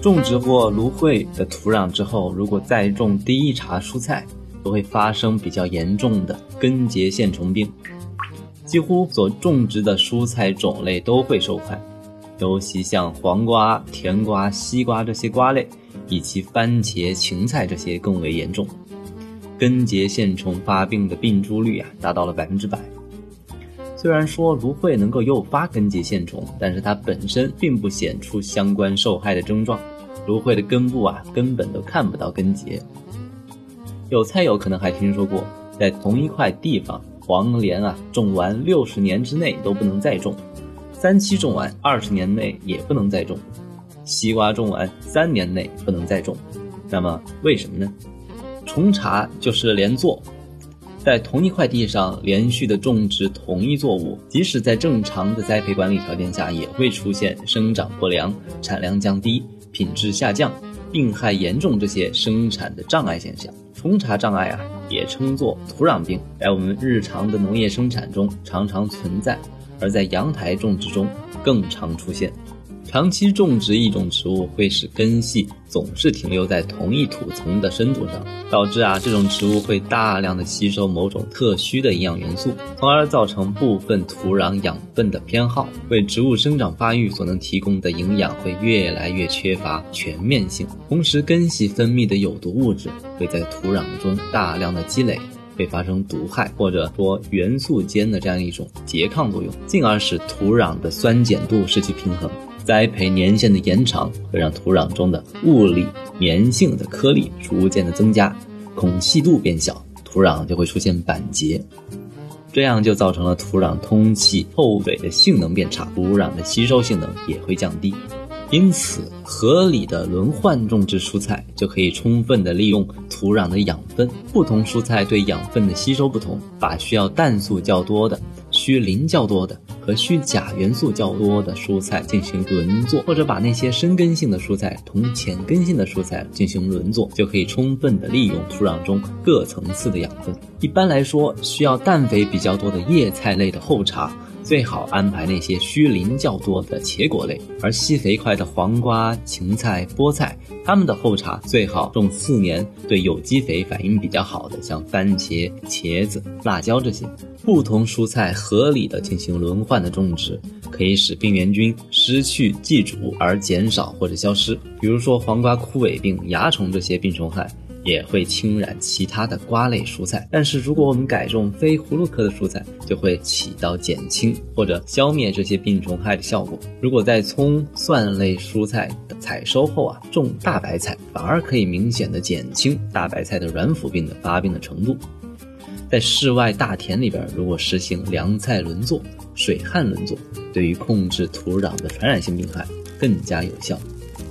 种植过芦荟的土壤之后，如果再种第一茬蔬菜，都会发生比较严重的根结线虫病。几乎所种植的蔬菜种类都会受害，尤其像黄瓜、甜瓜、西瓜这些瓜类，以及番茄、芹菜这些更为严重。根结线虫发病的病株率啊，达到了百分之百。虽然说芦荟能够诱发根结线虫，但是它本身并不显出相关受害的症状。芦荟的根部啊，根本都看不到根结。有菜友可能还听说过，在同一块地方，黄连啊种完六十年之内都不能再种，三七种完二十年内也不能再种，西瓜种完三年内不能再种。那么为什么呢？重茬就是连作，在同一块地上连续的种植同一作物，即使在正常的栽培管理条件下，也会出现生长不良、产量降低。品质下降、病害严重这些生产的障碍现象，重茬障碍啊，也称作土壤病，在我们日常的农业生产中常常存在，而在阳台种植中更常出现。长期种植一种植物会使根系总是停留在同一土层的深度上，导致啊这种植物会大量的吸收某种特需的营养元素，从而造成部分土壤养分的偏好，为植物生长发育所能提供的营养会越来越缺乏全面性。同时，根系分泌的有毒物质会在土壤中大量的积累，会发生毒害或者说元素间的这样一种拮抗作用，进而使土壤的酸碱度失去平衡。栽培年限的延长会让土壤中的物理粘性的颗粒逐渐的增加，孔隙度变小，土壤就会出现板结，这样就造成了土壤通气透水的性能变差，土壤的吸收性能也会降低。因此，合理的轮换种植蔬菜就可以充分的利用土壤的养分。不同蔬菜对养分的吸收不同，把需要氮素较多的、需磷较多的。和需钾元素较多的蔬菜进行轮作，或者把那些深根性的蔬菜同浅根性的蔬菜进行轮作，就可以充分的利用土壤中各层次的养分。一般来说，需要氮肥比较多的叶菜类的后茬。最好安排那些需磷较多的茄果类，而吸肥快的黄瓜、芹菜、菠菜，它们的后茬最好种四年，对有机肥反应比较好的，像番茄、茄子、辣椒这些。不同蔬菜合理的进行轮换的种植，可以使病原菌失去寄主而减少或者消失。比如说黄瓜枯萎病、蚜虫这些病虫害。也会侵染其他的瓜类蔬菜，但是如果我们改种非葫芦科的蔬菜，就会起到减轻或者消灭这些病虫害的效果。如果在葱蒜类蔬菜采收后啊，种大白菜，反而可以明显的减轻大白菜的软腐病的发病的程度。在室外大田里边，如果实行凉菜轮作、水旱轮作，对于控制土壤的传染性病害更加有效。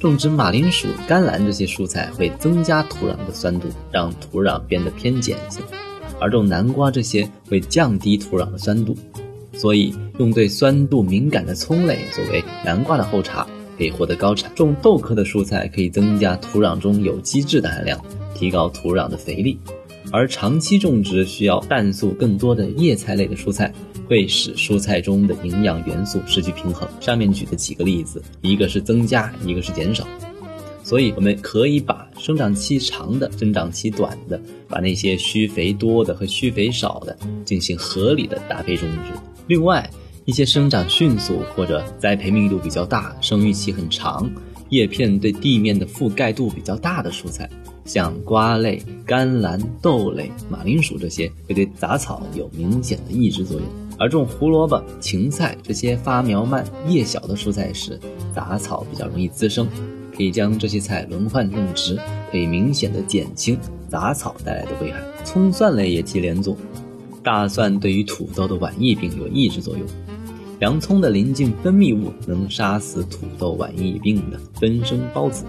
种植马铃薯、甘蓝这些蔬菜会增加土壤的酸度，让土壤变得偏碱性；而种南瓜这些会降低土壤的酸度。所以，用对酸度敏感的葱类作为南瓜的后茬，可以获得高产。种豆科的蔬菜可以增加土壤中有机质的含量，提高土壤的肥力。而长期种植需要氮素更多的叶菜类的蔬菜，会使蔬菜中的营养元素失去平衡。上面举的几个例子，一个是增加，一个是减少，所以我们可以把生长期长的、生长期短的，把那些需肥多的和需肥少的进行合理的搭配种植。另外，一些生长迅速或者栽培密度比较大、生育期很长、叶片对地面的覆盖度比较大的蔬菜。像瓜类、甘蓝、豆类、马铃薯这些会对杂草有明显的抑制作用，而种胡萝卜、芹菜这些发苗慢、叶小的蔬菜时，杂草比较容易滋生，可以将这些菜轮换种植，可以明显的减轻杂草带来的危害。葱蒜类也忌连作，大蒜对于土豆的晚疫病有抑制作用，洋葱的临近分泌物能杀死土豆晚疫病的分生孢子。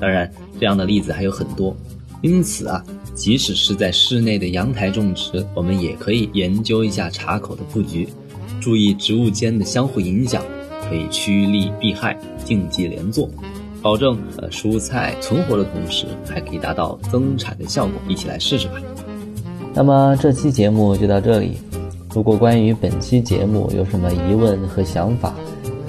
当然，这样的例子还有很多，因此啊，即使是在室内的阳台种植，我们也可以研究一下茶口的布局，注意植物间的相互影响，可以趋利避害，竞技连坐，保证呃蔬菜存活的同时，还可以达到增产的效果。一起来试试吧。那么这期节目就到这里，如果关于本期节目有什么疑问和想法，